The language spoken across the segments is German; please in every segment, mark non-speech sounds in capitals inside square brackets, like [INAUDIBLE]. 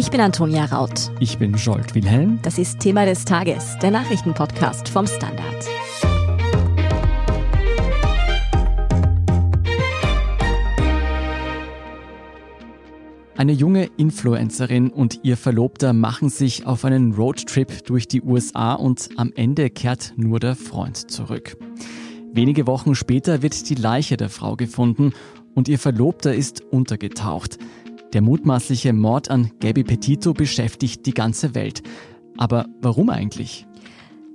Ich bin Antonia Raut. Ich bin Jolt Wilhelm. Das ist Thema des Tages, der Nachrichtenpodcast vom Standard. Eine junge Influencerin und ihr Verlobter machen sich auf einen Roadtrip durch die USA und am Ende kehrt nur der Freund zurück. Wenige Wochen später wird die Leiche der Frau gefunden und ihr Verlobter ist untergetaucht. Der mutmaßliche Mord an Gabby Petito beschäftigt die ganze Welt. Aber warum eigentlich?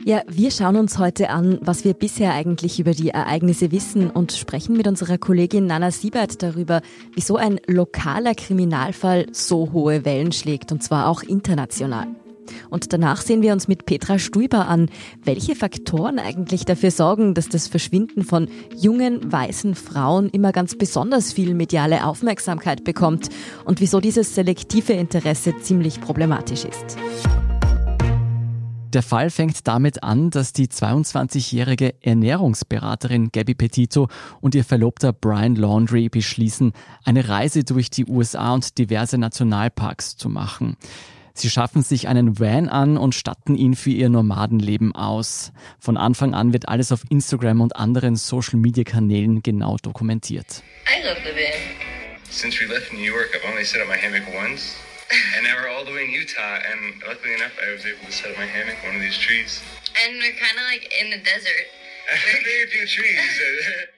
Ja, wir schauen uns heute an, was wir bisher eigentlich über die Ereignisse wissen und sprechen mit unserer Kollegin Nana Siebert darüber, wieso ein lokaler Kriminalfall so hohe Wellen schlägt und zwar auch international. Und danach sehen wir uns mit Petra Stuiber an, welche Faktoren eigentlich dafür sorgen, dass das Verschwinden von jungen, weißen Frauen immer ganz besonders viel mediale Aufmerksamkeit bekommt und wieso dieses selektive Interesse ziemlich problematisch ist. Der Fall fängt damit an, dass die 22-jährige Ernährungsberaterin Gabby Petito und ihr Verlobter Brian Laundry beschließen, eine Reise durch die USA und diverse Nationalparks zu machen. Sie schaffen sich einen Van an und statten ihn für ihr Nomadenleben aus. Von Anfang an wird alles auf Instagram und anderen Social-Media-Kanälen genau dokumentiert. I love the van. Since we left New York, I've only set up my hammock once. and now we're all the way in Utah, and luckily enough, I was able to set up my hammock on one of these trees. And we're kind of like in the desert. [LAUGHS] Very few trees. [LAUGHS]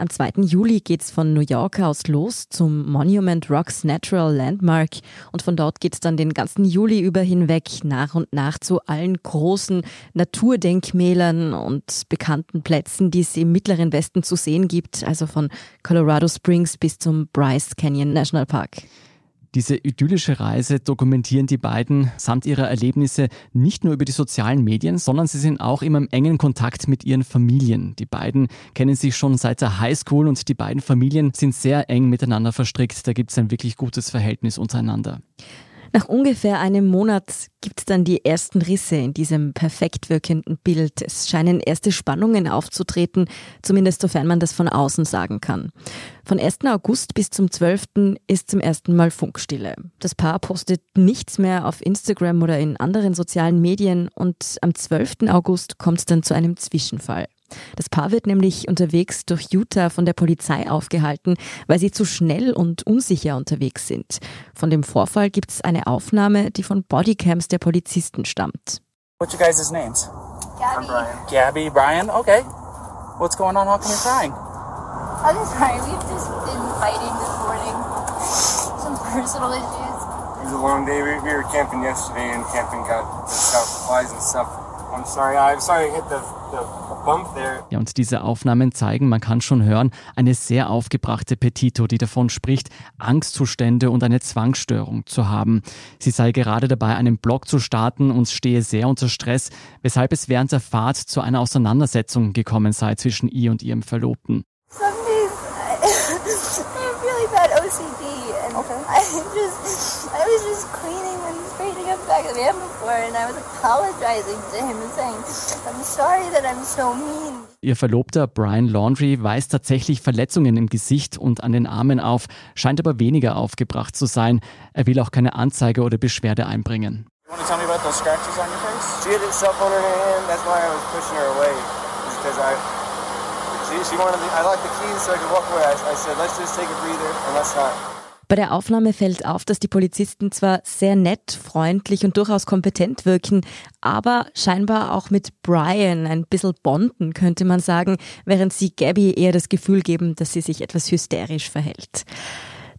Am 2. Juli geht's von New York aus los zum Monument Rocks Natural Landmark und von dort geht's dann den ganzen Juli über hinweg nach und nach zu allen großen Naturdenkmälern und bekannten Plätzen, die es im mittleren Westen zu sehen gibt, also von Colorado Springs bis zum Bryce Canyon National Park. Diese idyllische Reise dokumentieren die beiden samt ihrer Erlebnisse nicht nur über die sozialen Medien, sondern sie sind auch immer im engen Kontakt mit ihren Familien. Die beiden kennen sich schon seit der Highschool und die beiden Familien sind sehr eng miteinander verstrickt. Da gibt es ein wirklich gutes Verhältnis untereinander. Nach ungefähr einem Monat gibt es dann die ersten Risse in diesem perfekt wirkenden Bild. Es scheinen erste Spannungen aufzutreten, zumindest sofern man das von außen sagen kann. Von 1. August bis zum 12. ist zum ersten Mal Funkstille. Das Paar postet nichts mehr auf Instagram oder in anderen sozialen Medien und am 12. August kommt es dann zu einem Zwischenfall. Das Paar wird nämlich unterwegs durch Utah von der Polizei aufgehalten, weil sie zu schnell und unsicher unterwegs sind. Von dem Vorfall gibt es eine Aufnahme, die von Bodycams der Polizisten stammt. What's your guys' names? Gabby. I'm Brian. Gabby, Brian, okay. What's going on? How come you're crying? I'm sorry, we've just been fighting this morning. [LAUGHS] Some personal issues. It was a long day. We were camping yesterday and camping got flies and stuff. I'm sorry. I'm sorry I hit the, the ja, und diese Aufnahmen zeigen, man kann schon hören, eine sehr aufgebrachte Petito, die davon spricht, Angstzustände und eine Zwangsstörung zu haben. Sie sei gerade dabei, einen Blog zu starten und stehe sehr unter Stress, weshalb es während der Fahrt zu einer Auseinandersetzung gekommen sei zwischen ihr und ihrem Verlobten. Some days [LAUGHS] I have really bad OCD and okay. I just I was just back of the before and I was apologizing to him and saying I'm sorry that I'm so mean. Ihr Verlobter Brian Laundry weist tatsächlich Verletzungen im Gesicht und an den Armen auf, scheint aber weniger aufgebracht zu sein. Er will auch keine Anzeige oder Beschwerde einbringen. You want to tell me about those scratches on your face? She had a cell phone in her hand. That's why I was pushing her away. Because I She, she wanted the, I locked the keys so I could walk away. I, I said, let's just take a breather and let's not. Bei der Aufnahme fällt auf, dass die Polizisten zwar sehr nett, freundlich und durchaus kompetent wirken, aber scheinbar auch mit Brian ein bisschen bonden, könnte man sagen, während sie Gabby eher das Gefühl geben, dass sie sich etwas hysterisch verhält.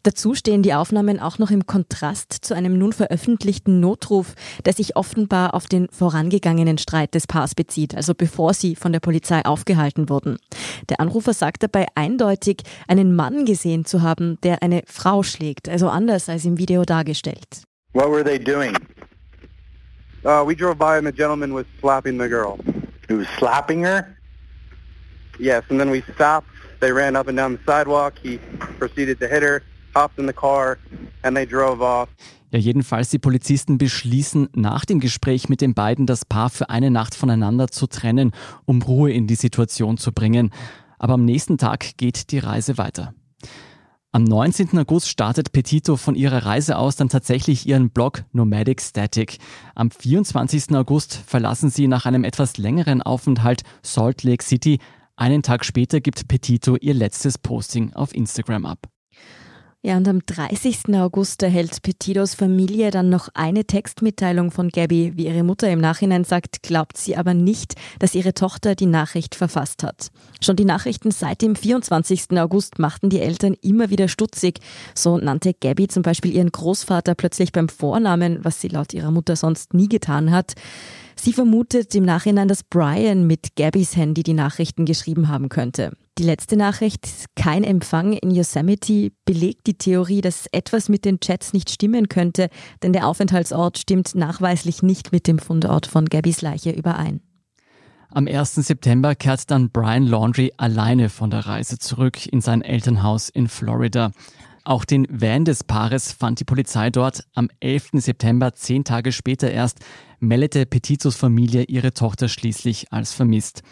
Dazu stehen die Aufnahmen auch noch im Kontrast zu einem nun veröffentlichten Notruf, der sich offenbar auf den vorangegangenen Streit des Paars bezieht, also bevor sie von der Polizei aufgehalten wurden. Der Anrufer sagt dabei eindeutig, einen Mann gesehen zu haben, der eine Frau schlägt, also anders als im Video dargestellt. What were they doing? Uh, we drove by and the gentleman was slapping the girl. He was slapping her? Yes, and then we stopped. They ran up and down the sidewalk. He proceeded to hit her hopped in the car and they drove off. Ja, jedenfalls die Polizisten beschließen nach dem Gespräch mit den beiden das Paar für eine Nacht voneinander zu trennen, um Ruhe in die Situation zu bringen. Aber am nächsten Tag geht die Reise weiter. Am 19. August startet Petito von ihrer Reise aus dann tatsächlich ihren Blog Nomadic Static. Am 24. August verlassen sie nach einem etwas längeren Aufenthalt Salt Lake City. Einen Tag später gibt Petito ihr letztes Posting auf Instagram ab. Ja, und am 30. August erhält Petitos Familie dann noch eine Textmitteilung von Gabby. Wie ihre Mutter im Nachhinein sagt, glaubt sie aber nicht, dass ihre Tochter die Nachricht verfasst hat. Schon die Nachrichten seit dem 24. August machten die Eltern immer wieder stutzig. So nannte Gabby zum Beispiel ihren Großvater plötzlich beim Vornamen, was sie laut ihrer Mutter sonst nie getan hat. Sie vermutet im Nachhinein, dass Brian mit Gabbys Handy die Nachrichten geschrieben haben könnte. Die letzte Nachricht, kein Empfang in Yosemite, belegt die Theorie, dass etwas mit den Chats nicht stimmen könnte, denn der Aufenthaltsort stimmt nachweislich nicht mit dem Fundort von Gabbys Leiche überein. Am 1. September kehrt dann Brian Laundry alleine von der Reise zurück in sein Elternhaus in Florida. Auch den Van des Paares fand die Polizei dort. Am 11. September, zehn Tage später erst, meldete Petitos Familie ihre Tochter schließlich als vermisst.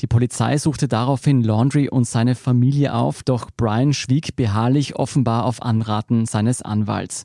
Die Polizei suchte daraufhin Laundry und seine Familie auf, doch Brian schwieg beharrlich offenbar auf Anraten seines Anwalts.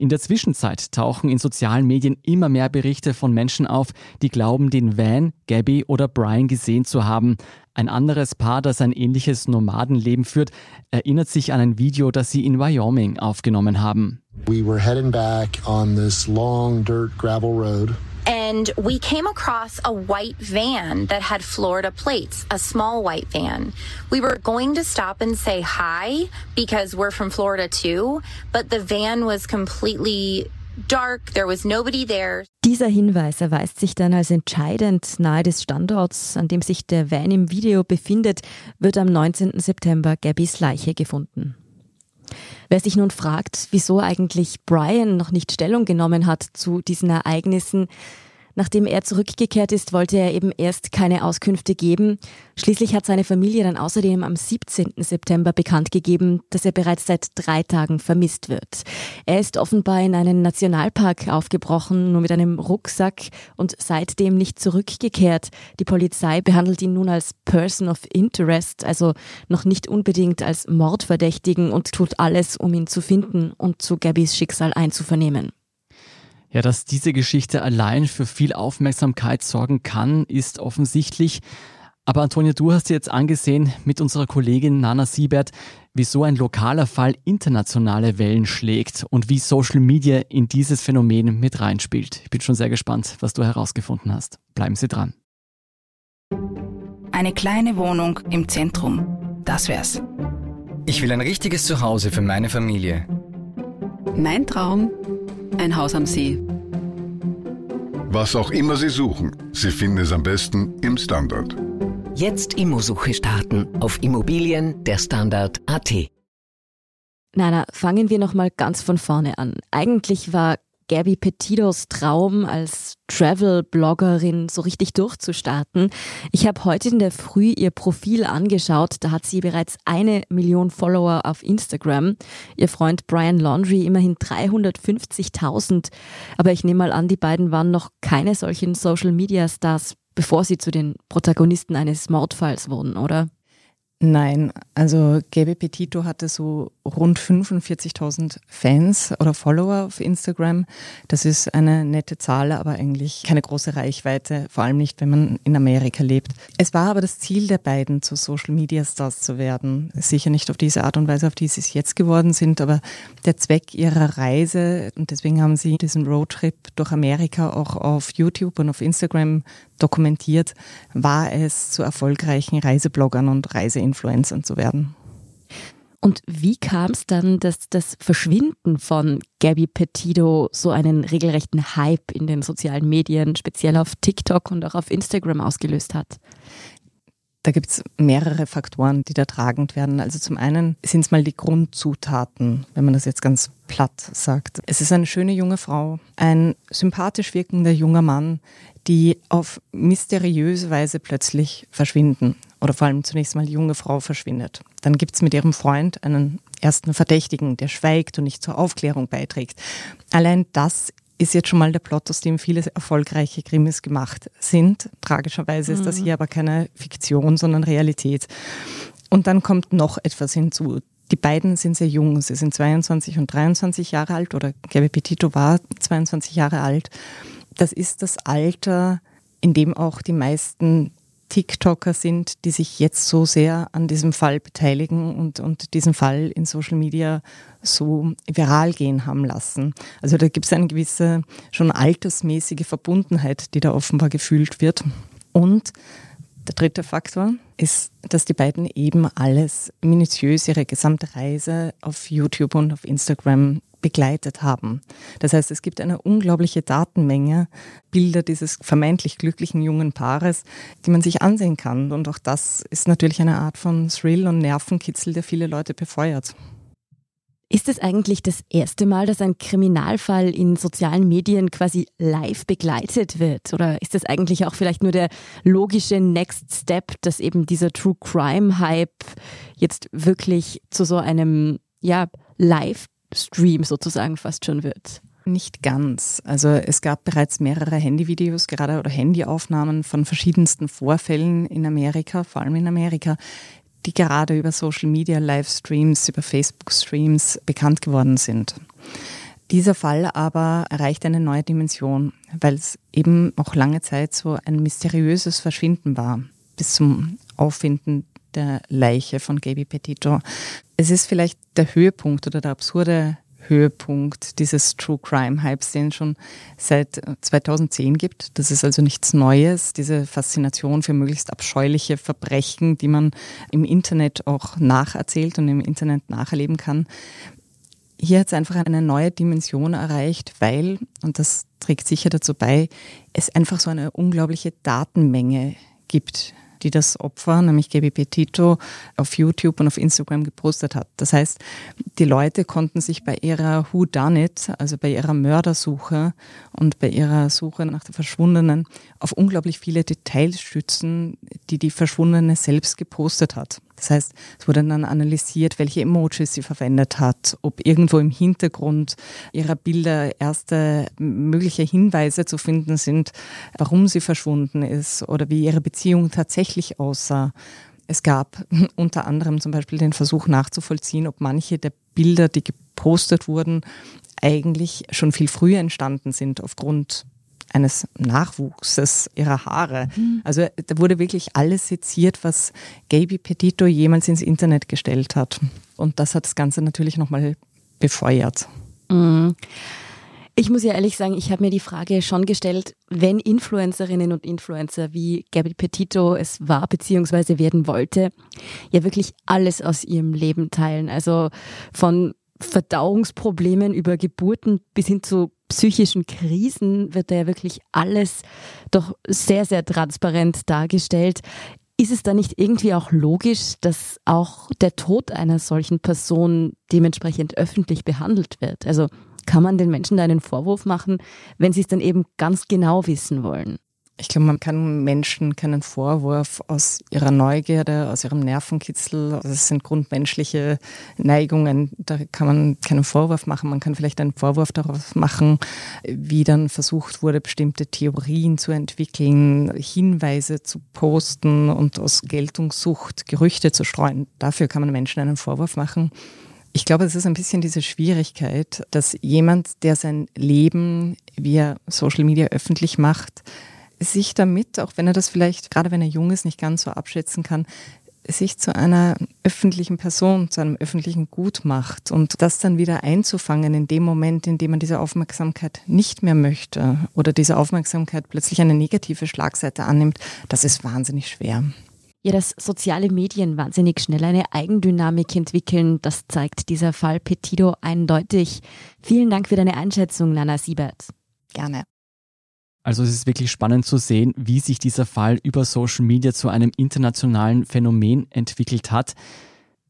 In der Zwischenzeit tauchen in sozialen Medien immer mehr Berichte von Menschen auf, die glauben, den Van, Gabby oder Brian gesehen zu haben. Ein anderes Paar, das ein ähnliches Nomadenleben führt, erinnert sich an ein Video, das sie in Wyoming aufgenommen haben. We were heading back on this long dirt gravel road. And we came across a white van that had Florida plates, a small white van. We were going to stop and say hi because we're from Florida too, but the van was completely dark, there was nobody there. Dieser Hinweis erweist sich dann als entscheidend nahe des Standorts, an dem sich der Van im Video befindet, wird am 19. September Gabbys Leiche gefunden. Wer sich nun fragt, wieso eigentlich Brian noch nicht Stellung genommen hat zu diesen Ereignissen, Nachdem er zurückgekehrt ist, wollte er eben erst keine Auskünfte geben. Schließlich hat seine Familie dann außerdem am 17. September bekannt gegeben, dass er bereits seit drei Tagen vermisst wird. Er ist offenbar in einen Nationalpark aufgebrochen, nur mit einem Rucksack und seitdem nicht zurückgekehrt. Die Polizei behandelt ihn nun als Person of Interest, also noch nicht unbedingt als Mordverdächtigen und tut alles, um ihn zu finden und zu Gabbys Schicksal einzuvernehmen. Ja, dass diese Geschichte allein für viel Aufmerksamkeit sorgen kann, ist offensichtlich. Aber Antonia, du hast dir jetzt angesehen mit unserer Kollegin Nana Siebert, wieso ein lokaler Fall internationale Wellen schlägt und wie Social Media in dieses Phänomen mit reinspielt. Ich bin schon sehr gespannt, was du herausgefunden hast. Bleiben Sie dran. Eine kleine Wohnung im Zentrum. Das wär's. Ich will ein richtiges Zuhause für meine Familie. Mein Traum ein Haus am See. Was auch immer Sie suchen, Sie finden es am besten im Standard. Jetzt Immosuche starten auf Immobilien der Standard.at. Nana, fangen wir noch mal ganz von vorne an. Eigentlich war Gabby Petitos Traum als Travel-Bloggerin so richtig durchzustarten. Ich habe heute in der Früh ihr Profil angeschaut. Da hat sie bereits eine Million Follower auf Instagram. Ihr Freund Brian Laundry immerhin 350.000. Aber ich nehme mal an, die beiden waren noch keine solchen Social-Media-Stars, bevor sie zu den Protagonisten eines Mordfalls wurden, oder? Nein, also Gaby Petito hatte so rund 45.000 Fans oder Follower auf Instagram. Das ist eine nette Zahl, aber eigentlich keine große Reichweite, vor allem nicht, wenn man in Amerika lebt. Es war aber das Ziel der beiden, zu Social Media Stars zu werden. Sicher nicht auf diese Art und Weise, auf die sie es jetzt geworden sind, aber der Zweck ihrer Reise, und deswegen haben sie diesen Roadtrip durch Amerika auch auf YouTube und auf Instagram dokumentiert, war es, zu erfolgreichen Reisebloggern und Reiseinfluencern zu werden. Und wie kam es dann, dass das Verschwinden von Gabby Petito so einen regelrechten Hype in den sozialen Medien, speziell auf TikTok und auch auf Instagram ausgelöst hat? Da gibt es mehrere Faktoren, die da tragend werden. Also zum einen sind es mal die Grundzutaten, wenn man das jetzt ganz platt sagt. Es ist eine schöne junge Frau, ein sympathisch wirkender junger Mann, die auf mysteriöse Weise plötzlich verschwinden. Oder vor allem zunächst mal die junge Frau verschwindet. Dann gibt es mit ihrem Freund einen ersten Verdächtigen, der schweigt und nicht zur Aufklärung beiträgt. Allein das ist jetzt schon mal der Plot, aus dem viele erfolgreiche Krimis gemacht sind. Tragischerweise ist das mhm. hier aber keine Fiktion, sondern Realität. Und dann kommt noch etwas hinzu. die beiden sind sehr jung. Sie sind 22 und 23 Jahre alt oder Gabby Petito war 22 Jahre alt. Das ist das Alter, in dem auch die meisten TikToker sind, die sich jetzt so sehr an diesem Fall beteiligen und, und diesen Fall in Social Media so viral gehen haben lassen. Also da gibt es eine gewisse schon altersmäßige Verbundenheit, die da offenbar gefühlt wird. Und der dritte Faktor ist, dass die beiden eben alles minutiös ihre gesamte Reise auf YouTube und auf Instagram begleitet haben. Das heißt, es gibt eine unglaubliche Datenmenge Bilder dieses vermeintlich glücklichen jungen Paares, die man sich ansehen kann. Und auch das ist natürlich eine Art von Thrill und Nervenkitzel, der viele Leute befeuert. Ist es eigentlich das erste Mal, dass ein Kriminalfall in sozialen Medien quasi live begleitet wird? Oder ist das eigentlich auch vielleicht nur der logische Next Step, dass eben dieser True Crime Hype jetzt wirklich zu so einem, ja, Livestream sozusagen fast schon wird? Nicht ganz. Also es gab bereits mehrere Handyvideos, gerade oder Handyaufnahmen von verschiedensten Vorfällen in Amerika, vor allem in Amerika, die gerade über Social Media Livestreams, über Facebook Streams bekannt geworden sind. Dieser Fall aber erreicht eine neue Dimension, weil es eben auch lange Zeit so ein mysteriöses Verschwinden war, bis zum Auffinden der Leiche von Gaby Petito. Es ist vielleicht der Höhepunkt oder der absurde Höhepunkt dieses True Crime Hypes, den es schon seit 2010 gibt. Das ist also nichts Neues, diese Faszination für möglichst abscheuliche Verbrechen, die man im Internet auch nacherzählt und im Internet nacherleben kann. Hier hat es einfach eine neue Dimension erreicht, weil, und das trägt sicher dazu bei, es einfach so eine unglaubliche Datenmenge gibt, die das Opfer, nämlich Gaby Petito, auf YouTube und auf Instagram gepostet hat. Das heißt, die Leute konnten sich bei ihrer Who Done It, also bei ihrer Mördersuche und bei ihrer Suche nach der Verschwundenen auf unglaublich viele Details stützen, die die Verschwundene selbst gepostet hat. Das heißt, es wurde dann analysiert, welche Emojis sie verwendet hat, ob irgendwo im Hintergrund ihrer Bilder erste mögliche Hinweise zu finden sind, warum sie verschwunden ist oder wie ihre Beziehung tatsächlich aussah. Es gab [LAUGHS] unter anderem zum Beispiel den Versuch nachzuvollziehen, ob manche der Bilder, die gepostet wurden, eigentlich schon viel früher entstanden sind aufgrund eines Nachwuchses ihrer Haare. Mhm. Also da wurde wirklich alles seziert, was Gaby Petito jemals ins Internet gestellt hat. Und das hat das Ganze natürlich nochmal befeuert. Mhm. Ich muss ja ehrlich sagen, ich habe mir die Frage schon gestellt, wenn Influencerinnen und Influencer wie Gabby Petito es war bzw. werden wollte, ja wirklich alles aus ihrem Leben teilen. Also von Verdauungsproblemen über Geburten bis hin zu psychischen Krisen wird da ja wirklich alles doch sehr, sehr transparent dargestellt. Ist es da nicht irgendwie auch logisch, dass auch der Tod einer solchen Person dementsprechend öffentlich behandelt wird? Also kann man den Menschen da einen Vorwurf machen, wenn sie es dann eben ganz genau wissen wollen? Ich glaube, man kann Menschen keinen Vorwurf aus ihrer Neugierde, aus ihrem Nervenkitzel, das sind grundmenschliche Neigungen, da kann man keinen Vorwurf machen. Man kann vielleicht einen Vorwurf darauf machen, wie dann versucht wurde, bestimmte Theorien zu entwickeln, Hinweise zu posten und aus Geltungssucht Gerüchte zu streuen. Dafür kann man Menschen einen Vorwurf machen. Ich glaube, es ist ein bisschen diese Schwierigkeit, dass jemand, der sein Leben via Social Media öffentlich macht, sich damit, auch wenn er das vielleicht, gerade wenn er jung ist, nicht ganz so abschätzen kann, sich zu einer öffentlichen Person, zu einem öffentlichen Gut macht und das dann wieder einzufangen in dem Moment, in dem man diese Aufmerksamkeit nicht mehr möchte oder diese Aufmerksamkeit plötzlich eine negative Schlagseite annimmt, das ist wahnsinnig schwer. Ja, dass soziale Medien wahnsinnig schnell eine Eigendynamik entwickeln, das zeigt dieser Fall Petido eindeutig. Vielen Dank für deine Einschätzung, Nana Siebert. Gerne. Also es ist wirklich spannend zu sehen, wie sich dieser Fall über Social Media zu einem internationalen Phänomen entwickelt hat.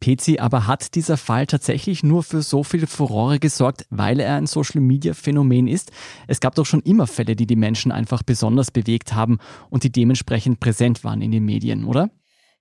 PC, aber hat dieser Fall tatsächlich nur für so viel Furore gesorgt, weil er ein Social Media Phänomen ist? Es gab doch schon immer Fälle, die die Menschen einfach besonders bewegt haben und die dementsprechend präsent waren in den Medien, oder?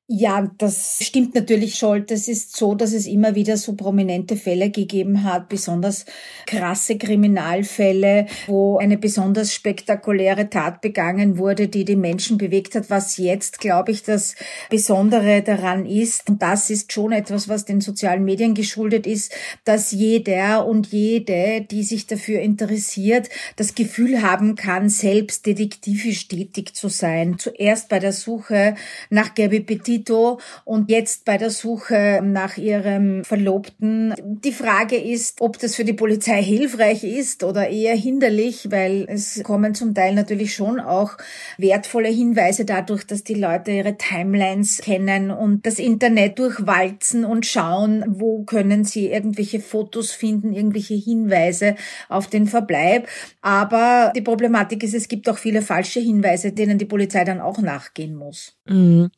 Ja, das stimmt natürlich schon. Das ist so, dass es immer wieder so prominente Fälle gegeben hat, besonders krasse Kriminalfälle, wo eine besonders spektakuläre Tat begangen wurde, die die Menschen bewegt hat. Was jetzt, glaube ich, das Besondere daran ist, und das ist schon etwas, was den sozialen Medien geschuldet ist, dass jeder und jede, die sich dafür interessiert, das Gefühl haben kann, selbst detektivisch tätig zu sein. Zuerst bei der Suche nach Gabi Petit Tito und jetzt bei der Suche nach ihrem Verlobten. Die Frage ist, ob das für die Polizei hilfreich ist oder eher hinderlich, weil es kommen zum Teil natürlich schon auch wertvolle Hinweise dadurch, dass die Leute ihre Timelines kennen und das Internet durchwalzen und schauen, wo können sie irgendwelche Fotos finden, irgendwelche Hinweise auf den Verbleib. Aber die Problematik ist, es gibt auch viele falsche Hinweise, denen die Polizei dann auch nachgehen muss. Mhm.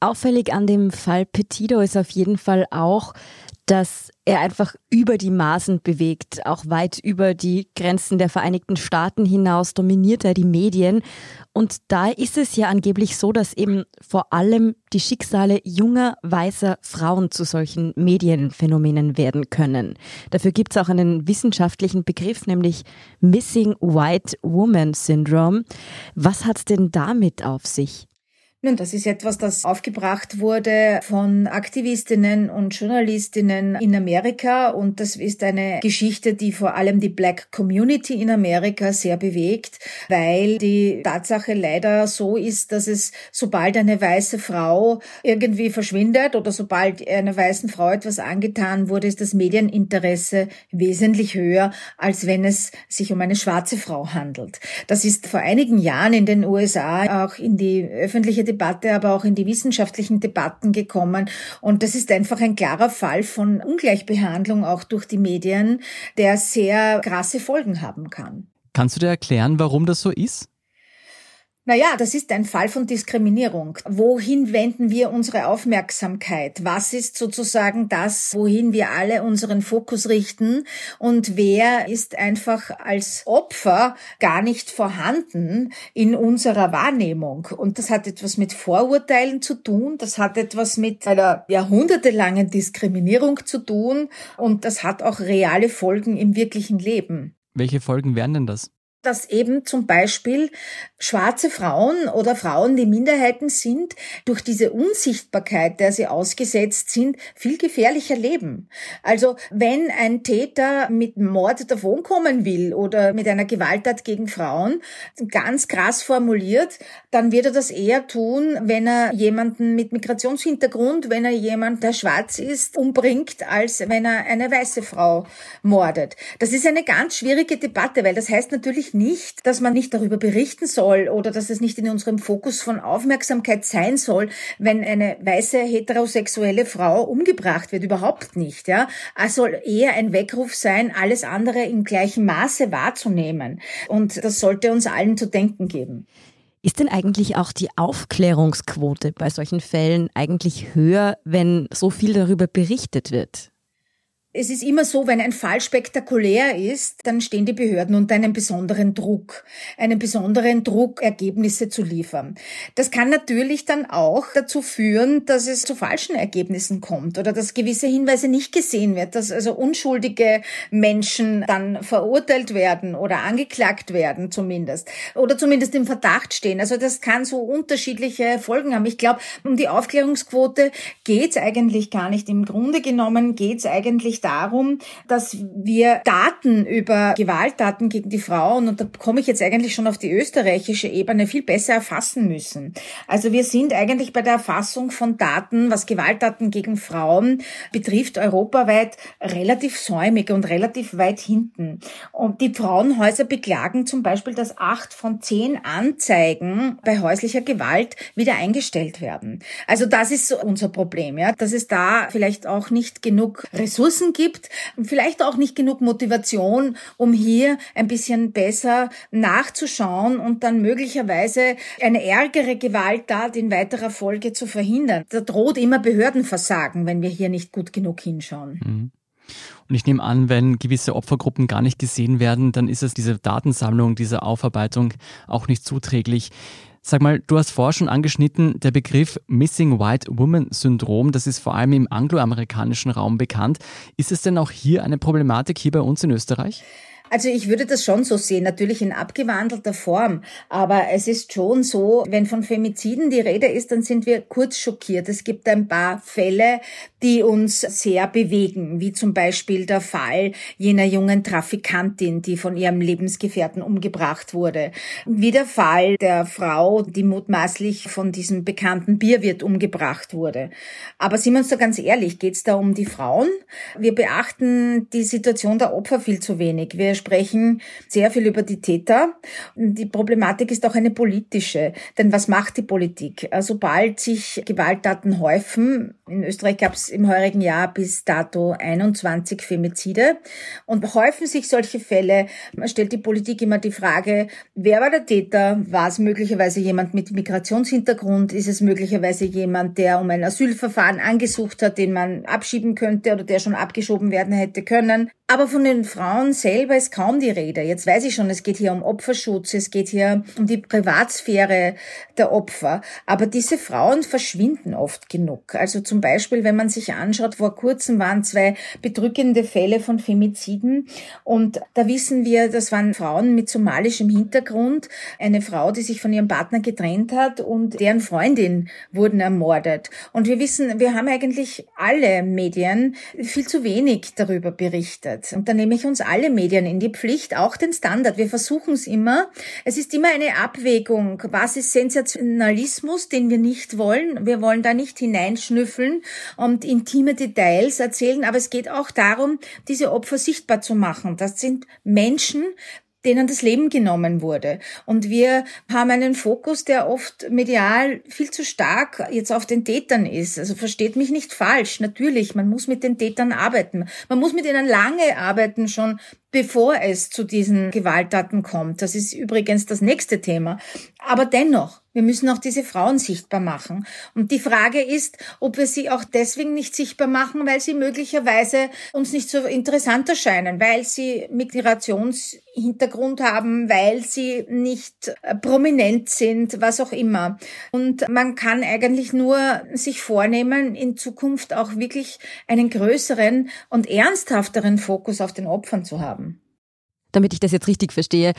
Auffällig an dem Fall Petito ist auf jeden Fall auch, dass er einfach über die Maßen bewegt, auch weit über die Grenzen der Vereinigten Staaten hinaus dominiert er die Medien. Und da ist es ja angeblich so, dass eben vor allem die Schicksale junger, weißer Frauen zu solchen Medienphänomenen werden können. Dafür gibt es auch einen wissenschaftlichen Begriff, nämlich Missing White Woman Syndrome. Was hat es denn damit auf sich? Nun, das ist etwas, das aufgebracht wurde von Aktivistinnen und Journalistinnen in Amerika und das ist eine Geschichte, die vor allem die Black Community in Amerika sehr bewegt, weil die Tatsache leider so ist, dass es sobald eine weiße Frau irgendwie verschwindet oder sobald einer weißen Frau etwas angetan wurde, ist das Medieninteresse wesentlich höher, als wenn es sich um eine schwarze Frau handelt. Das ist vor einigen Jahren in den USA auch in die öffentliche Debatte, aber auch in die wissenschaftlichen Debatten gekommen. Und das ist einfach ein klarer Fall von Ungleichbehandlung auch durch die Medien, der sehr krasse Folgen haben kann. Kannst du dir erklären, warum das so ist? Naja, das ist ein Fall von Diskriminierung. Wohin wenden wir unsere Aufmerksamkeit? Was ist sozusagen das, wohin wir alle unseren Fokus richten? Und wer ist einfach als Opfer gar nicht vorhanden in unserer Wahrnehmung? Und das hat etwas mit Vorurteilen zu tun. Das hat etwas mit einer jahrhundertelangen Diskriminierung zu tun. Und das hat auch reale Folgen im wirklichen Leben. Welche Folgen wären denn das? Dass eben zum Beispiel schwarze Frauen oder Frauen, die Minderheiten sind, durch diese Unsichtbarkeit, der sie ausgesetzt sind, viel gefährlicher leben. Also wenn ein Täter mit Mord davonkommen will oder mit einer Gewalttat gegen Frauen, ganz krass formuliert, dann wird er das eher tun, wenn er jemanden mit Migrationshintergrund, wenn er jemand, der schwarz ist, umbringt, als wenn er eine weiße Frau mordet. Das ist eine ganz schwierige Debatte, weil das heißt natürlich nicht, dass man nicht darüber berichten soll oder dass es nicht in unserem Fokus von Aufmerksamkeit sein soll, wenn eine weiße heterosexuelle Frau umgebracht wird. Überhaupt nicht, ja. Es soll eher ein Weckruf sein, alles andere im gleichen Maße wahrzunehmen. Und das sollte uns allen zu denken geben. Ist denn eigentlich auch die Aufklärungsquote bei solchen Fällen eigentlich höher, wenn so viel darüber berichtet wird? Es ist immer so, wenn ein Fall spektakulär ist, dann stehen die Behörden unter einem besonderen Druck, einen besonderen Druck, Ergebnisse zu liefern. Das kann natürlich dann auch dazu führen, dass es zu falschen Ergebnissen kommt oder dass gewisse Hinweise nicht gesehen wird, dass also unschuldige Menschen dann verurteilt werden oder angeklagt werden zumindest oder zumindest im Verdacht stehen. Also das kann so unterschiedliche Folgen haben. Ich glaube, um die Aufklärungsquote geht's eigentlich gar nicht. Im Grunde genommen geht's eigentlich darum, dass wir Daten über Gewalttaten gegen die Frauen, und da komme ich jetzt eigentlich schon auf die österreichische Ebene, viel besser erfassen müssen. Also wir sind eigentlich bei der Erfassung von Daten, was Gewalttaten gegen Frauen betrifft, europaweit relativ säumig und relativ weit hinten. Und die Frauenhäuser beklagen zum Beispiel, dass acht von zehn Anzeigen bei häuslicher Gewalt wieder eingestellt werden. Also das ist unser Problem, ja, dass es da vielleicht auch nicht genug Ressourcen gibt, vielleicht auch nicht genug Motivation, um hier ein bisschen besser nachzuschauen und dann möglicherweise eine ärgere Gewalttat in weiterer Folge zu verhindern. Da droht immer Behördenversagen, wenn wir hier nicht gut genug hinschauen. Mhm. Und ich nehme an, wenn gewisse Opfergruppen gar nicht gesehen werden, dann ist es diese Datensammlung, diese Aufarbeitung auch nicht zuträglich. Sag mal, du hast vorher schon angeschnitten, der Begriff Missing White Woman Syndrom, das ist vor allem im angloamerikanischen Raum bekannt. Ist es denn auch hier eine Problematik hier bei uns in Österreich? Also ich würde das schon so sehen, natürlich in abgewandelter Form. Aber es ist schon so, wenn von Femiziden die Rede ist, dann sind wir kurz schockiert. Es gibt ein paar Fälle, die uns sehr bewegen, wie zum Beispiel der Fall jener jungen Trafikantin, die von ihrem Lebensgefährten umgebracht wurde. Wie der Fall der Frau, die mutmaßlich von diesem bekannten Bierwirt umgebracht wurde. Aber sind wir uns da ganz ehrlich, geht es da um die Frauen? Wir beachten die Situation der Opfer viel zu wenig. Wir sprechen sehr viel über die Täter. Die Problematik ist auch eine politische. Denn was macht die Politik? Sobald sich Gewalttaten häufen, in Österreich gab es im heurigen Jahr bis dato 21 Femizide und häufen sich solche Fälle, stellt die Politik immer die Frage, wer war der Täter? War es möglicherweise jemand mit Migrationshintergrund? Ist es möglicherweise jemand, der um ein Asylverfahren angesucht hat, den man abschieben könnte oder der schon abgeschoben werden hätte können? Aber von den Frauen selber ist kaum die Rede. Jetzt weiß ich schon, es geht hier um Opferschutz, es geht hier um die Privatsphäre der Opfer. Aber diese Frauen verschwinden oft genug. Also zum Beispiel, wenn man sich anschaut, vor kurzem waren zwei bedrückende Fälle von Femiziden. Und da wissen wir, das waren Frauen mit somalischem Hintergrund. Eine Frau, die sich von ihrem Partner getrennt hat und deren Freundin wurden ermordet. Und wir wissen, wir haben eigentlich alle Medien viel zu wenig darüber berichtet wird. Und da nehme ich uns alle Medien in die Pflicht, auch den Standard. Wir versuchen es immer. Es ist immer eine Abwägung. Was ist Sensationalismus, den wir nicht wollen? Wir wollen da nicht hineinschnüffeln und intime Details erzählen, aber es geht auch darum, diese Opfer sichtbar zu machen. Das sind Menschen, denen das Leben genommen wurde. Und wir haben einen Fokus, der oft medial viel zu stark jetzt auf den Tätern ist. Also versteht mich nicht falsch. Natürlich, man muss mit den Tätern arbeiten. Man muss mit ihnen lange arbeiten, schon bevor es zu diesen Gewalttaten kommt. Das ist übrigens das nächste Thema. Aber dennoch, wir müssen auch diese Frauen sichtbar machen. Und die Frage ist, ob wir sie auch deswegen nicht sichtbar machen, weil sie möglicherweise uns nicht so interessant erscheinen, weil sie Migrationshintergrund haben, weil sie nicht äh, prominent sind, was auch immer. Und man kann eigentlich nur sich vornehmen, in Zukunft auch wirklich einen größeren und ernsthafteren Fokus auf den Opfern zu haben damit ich das jetzt richtig verstehe,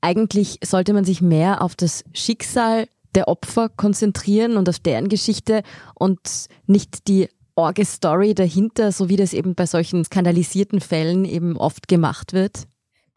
eigentlich sollte man sich mehr auf das Schicksal der Opfer konzentrieren und auf deren Geschichte und nicht die Orge-Story dahinter, so wie das eben bei solchen skandalisierten Fällen eben oft gemacht wird?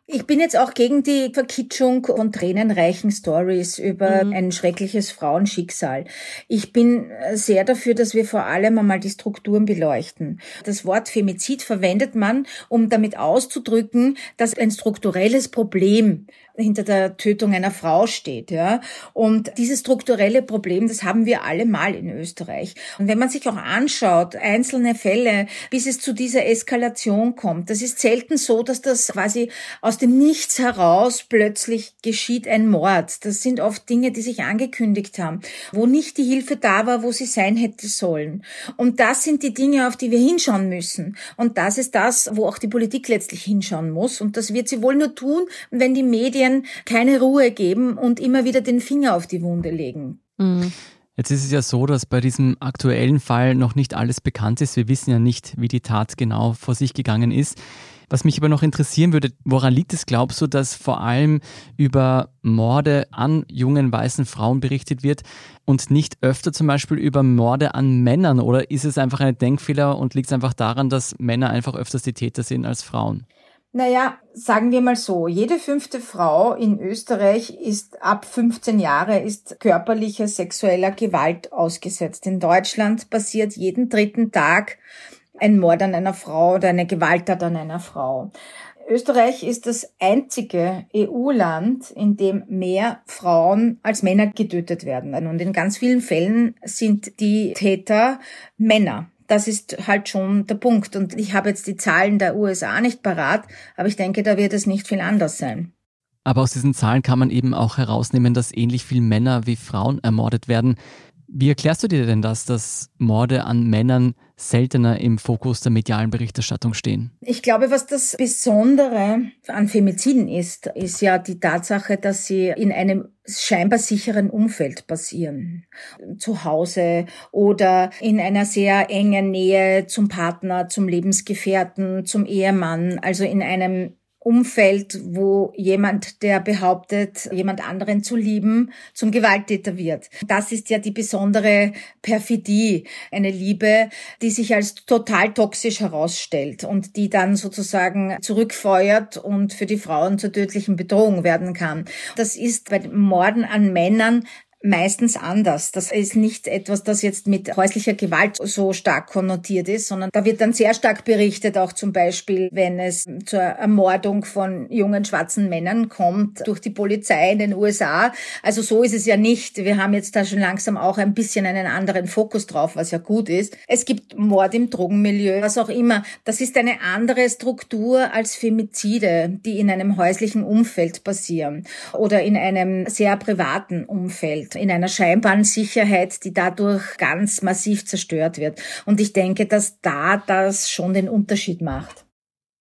Ich bin jetzt auch gegen die Verkitschung von tränenreichen Stories über mhm. ein schreckliches Frauenschicksal. Ich bin sehr dafür, dass wir vor allem einmal die Strukturen beleuchten. Das Wort Femizid verwendet man, um damit auszudrücken, dass ein strukturelles Problem hinter der Tötung einer Frau steht, ja. Und dieses strukturelle Problem, das haben wir alle mal in Österreich. Und wenn man sich auch anschaut, einzelne Fälle, bis es zu dieser Eskalation kommt, das ist selten so, dass das quasi aus dem Nichts heraus plötzlich geschieht ein Mord. Das sind oft Dinge, die sich angekündigt haben, wo nicht die Hilfe da war, wo sie sein hätte sollen. Und das sind die Dinge, auf die wir hinschauen müssen. Und das ist das, wo auch die Politik letztlich hinschauen muss. Und das wird sie wohl nur tun, wenn die Medien Medien keine Ruhe geben und immer wieder den Finger auf die Wunde legen. Mhm. Jetzt ist es ja so, dass bei diesem aktuellen Fall noch nicht alles bekannt ist. Wir wissen ja nicht, wie die Tat genau vor sich gegangen ist. Was mich aber noch interessieren würde, woran liegt es, glaubst du, dass vor allem über Morde an jungen weißen Frauen berichtet wird und nicht öfter zum Beispiel über Morde an Männern? Oder ist es einfach ein Denkfehler und liegt es einfach daran, dass Männer einfach öfters die Täter sind als Frauen? Naja, sagen wir mal so, jede fünfte Frau in Österreich ist ab 15 Jahre ist körperlicher sexueller Gewalt ausgesetzt. In Deutschland passiert jeden dritten Tag ein Mord an einer Frau oder eine Gewalttat an einer Frau. Österreich ist das einzige EU-Land, in dem mehr Frauen als Männer getötet werden. Und in ganz vielen Fällen sind die Täter Männer das ist halt schon der Punkt. Und ich habe jetzt die Zahlen der USA nicht parat, aber ich denke, da wird es nicht viel anders sein. Aber aus diesen Zahlen kann man eben auch herausnehmen, dass ähnlich viele Männer wie Frauen ermordet werden. Wie erklärst du dir denn das, dass Morde an Männern seltener im Fokus der medialen Berichterstattung stehen? Ich glaube, was das Besondere an Femiziden ist, ist ja die Tatsache, dass sie in einem scheinbar sicheren Umfeld passieren. Zu Hause oder in einer sehr engen Nähe zum Partner, zum Lebensgefährten, zum Ehemann, also in einem Umfeld, wo jemand, der behauptet, jemand anderen zu lieben, zum Gewalttäter wird. Das ist ja die besondere Perfidie, eine Liebe, die sich als total toxisch herausstellt und die dann sozusagen zurückfeuert und für die Frauen zur tödlichen Bedrohung werden kann. Das ist bei Morden an Männern meistens anders. Das ist nicht etwas, das jetzt mit häuslicher Gewalt so stark konnotiert ist, sondern da wird dann sehr stark berichtet, auch zum Beispiel, wenn es zur Ermordung von jungen schwarzen Männern kommt durch die Polizei in den USA. Also so ist es ja nicht. Wir haben jetzt da schon langsam auch ein bisschen einen anderen Fokus drauf, was ja gut ist. Es gibt Mord im Drogenmilieu, was auch immer. Das ist eine andere Struktur als Femizide, die in einem häuslichen Umfeld passieren oder in einem sehr privaten Umfeld in einer scheinbaren Sicherheit, die dadurch ganz massiv zerstört wird. Und ich denke, dass da das schon den Unterschied macht.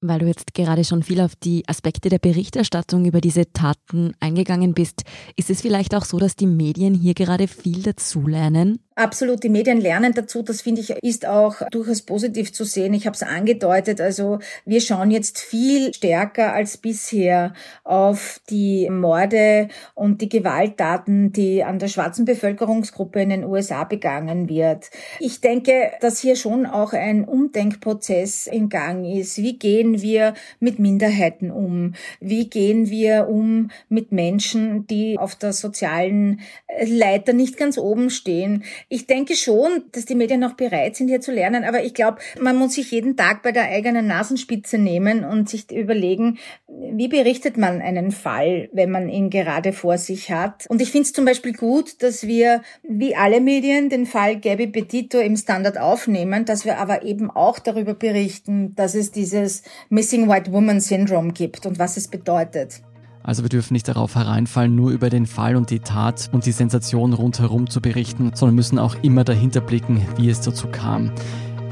Weil du jetzt gerade schon viel auf die Aspekte der Berichterstattung über diese Taten eingegangen bist, ist es vielleicht auch so, dass die Medien hier gerade viel dazulernen? Absolut, die Medien lernen dazu. Das finde ich ist auch durchaus positiv zu sehen. Ich habe es angedeutet. Also wir schauen jetzt viel stärker als bisher auf die Morde und die Gewalttaten, die an der schwarzen Bevölkerungsgruppe in den USA begangen wird. Ich denke, dass hier schon auch ein Umdenkprozess in Gang ist. Wie gehen wir mit Minderheiten um? Wie gehen wir um mit Menschen, die auf der sozialen Leiter nicht ganz oben stehen? Ich denke schon, dass die Medien noch bereit sind, hier zu lernen, aber ich glaube, man muss sich jeden Tag bei der eigenen Nasenspitze nehmen und sich überlegen, wie berichtet man einen Fall, wenn man ihn gerade vor sich hat. Und ich finde es zum Beispiel gut, dass wir, wie alle Medien, den Fall Gabby Petito im Standard aufnehmen, dass wir aber eben auch darüber berichten, dass es dieses Missing White Woman Syndrome gibt und was es bedeutet. Also wir dürfen nicht darauf hereinfallen, nur über den Fall und die Tat und die Sensation rundherum zu berichten, sondern müssen auch immer dahinter blicken, wie es dazu kam.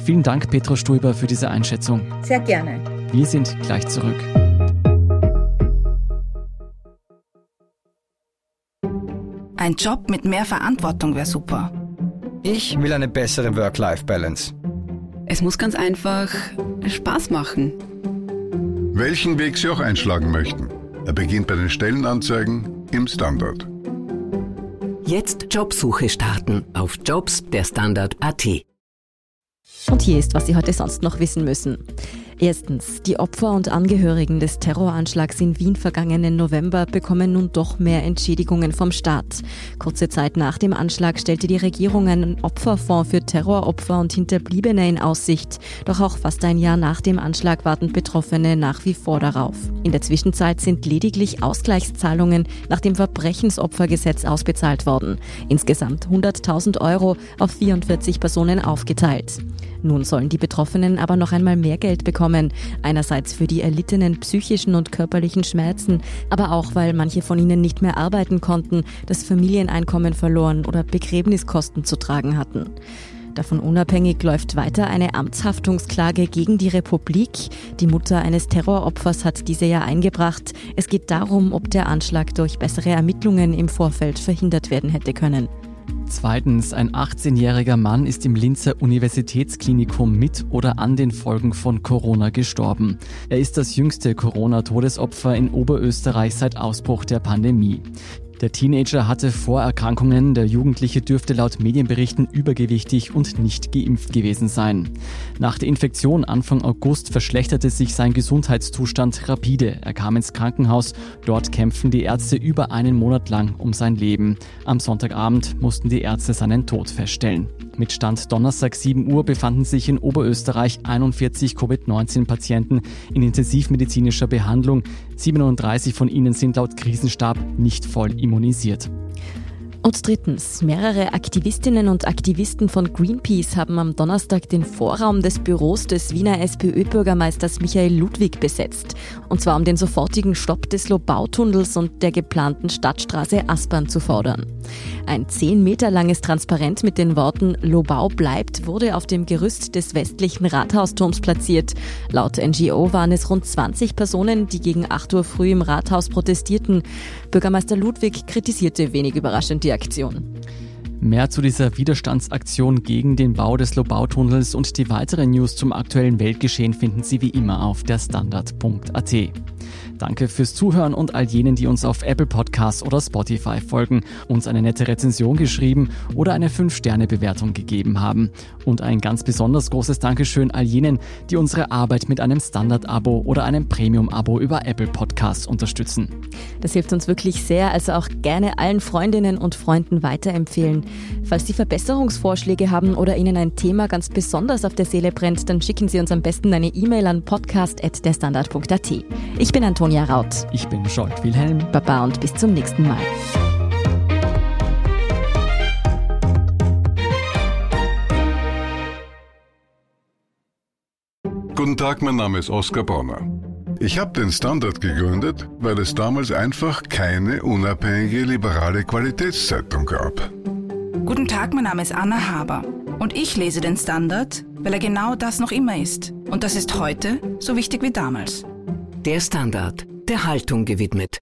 Vielen Dank, Petra Stulber, für diese Einschätzung. Sehr gerne. Wir sind gleich zurück. Ein Job mit mehr Verantwortung wäre super. Ich will eine bessere Work-Life-Balance. Es muss ganz einfach Spaß machen. Welchen Weg Sie auch einschlagen möchten. Er beginnt bei den Stellenanzeigen im Standard. Jetzt Jobsuche starten auf Jobs der Standard.at. Und hier ist, was Sie heute sonst noch wissen müssen. Erstens, die Opfer und Angehörigen des Terroranschlags in Wien vergangenen November bekommen nun doch mehr Entschädigungen vom Staat. Kurze Zeit nach dem Anschlag stellte die Regierung einen Opferfonds für Terroropfer und Hinterbliebene in Aussicht. Doch auch fast ein Jahr nach dem Anschlag warten Betroffene nach wie vor darauf. In der Zwischenzeit sind lediglich Ausgleichszahlungen nach dem Verbrechensopfergesetz ausbezahlt worden. Insgesamt 100.000 Euro auf 44 Personen aufgeteilt. Nun sollen die Betroffenen aber noch einmal mehr Geld bekommen. Einerseits für die erlittenen psychischen und körperlichen Schmerzen, aber auch, weil manche von ihnen nicht mehr arbeiten konnten, das Familieneinkommen verloren oder Begräbniskosten zu tragen hatten. Davon unabhängig läuft weiter eine Amtshaftungsklage gegen die Republik. Die Mutter eines Terroropfers hat diese ja eingebracht. Es geht darum, ob der Anschlag durch bessere Ermittlungen im Vorfeld verhindert werden hätte können. Zweitens, ein 18-jähriger Mann ist im Linzer Universitätsklinikum mit oder an den Folgen von Corona gestorben. Er ist das jüngste Corona-Todesopfer in Oberösterreich seit Ausbruch der Pandemie. Der Teenager hatte Vorerkrankungen, der Jugendliche dürfte laut Medienberichten übergewichtig und nicht geimpft gewesen sein. Nach der Infektion Anfang August verschlechterte sich sein Gesundheitszustand rapide. Er kam ins Krankenhaus. Dort kämpfen die Ärzte über einen Monat lang um sein Leben. Am Sonntagabend mussten die Ärzte seinen Tod feststellen. Mit Stand Donnerstag 7 Uhr befanden sich in Oberösterreich 41 Covid-19-Patienten in intensivmedizinischer Behandlung. 37 von ihnen sind laut Krisenstab nicht voll immunisiert. Und drittens, mehrere Aktivistinnen und Aktivisten von Greenpeace haben am Donnerstag den Vorraum des Büros des Wiener SPÖ-Bürgermeisters Michael Ludwig besetzt. Und zwar um den sofortigen Stopp des Lobautunnels und der geplanten Stadtstraße Aspern zu fordern. Ein zehn Meter langes Transparent mit den Worten Lobau bleibt wurde auf dem Gerüst des westlichen Rathausturms platziert. Laut NGO waren es rund 20 Personen, die gegen 8 Uhr früh im Rathaus protestierten. Bürgermeister Ludwig kritisierte wenig überraschend die Aktion. Mehr zu dieser Widerstandsaktion gegen den Bau des Lobautunnels und die weiteren News zum aktuellen Weltgeschehen finden Sie wie immer auf der Standard.at. Danke fürs Zuhören und all jenen, die uns auf Apple Podcasts oder Spotify folgen, uns eine nette Rezension geschrieben oder eine 5-Sterne-Bewertung gegeben haben. Und ein ganz besonders großes Dankeschön all jenen, die unsere Arbeit mit einem Standard-Abo oder einem Premium-Abo über Apple Podcasts unterstützen. Das hilft uns wirklich sehr, also auch gerne allen Freundinnen und Freunden weiterempfehlen. Falls Sie Verbesserungsvorschläge haben oder Ihnen ein Thema ganz besonders auf der Seele brennt, dann schicken Sie uns am besten eine E-Mail an podcast.derstandard.at. Ich bin Antonia Sonja Raut. Ich bin Scholt Wilhelm. Baba und bis zum nächsten Mal. Guten Tag, mein Name ist Oskar Bonner. Ich habe den Standard gegründet, weil es damals einfach keine unabhängige liberale Qualitätszeitung gab. Guten Tag, mein Name ist Anna Haber und ich lese den Standard, weil er genau das noch immer ist. Und das ist heute so wichtig wie damals. Der Standard, der Haltung gewidmet.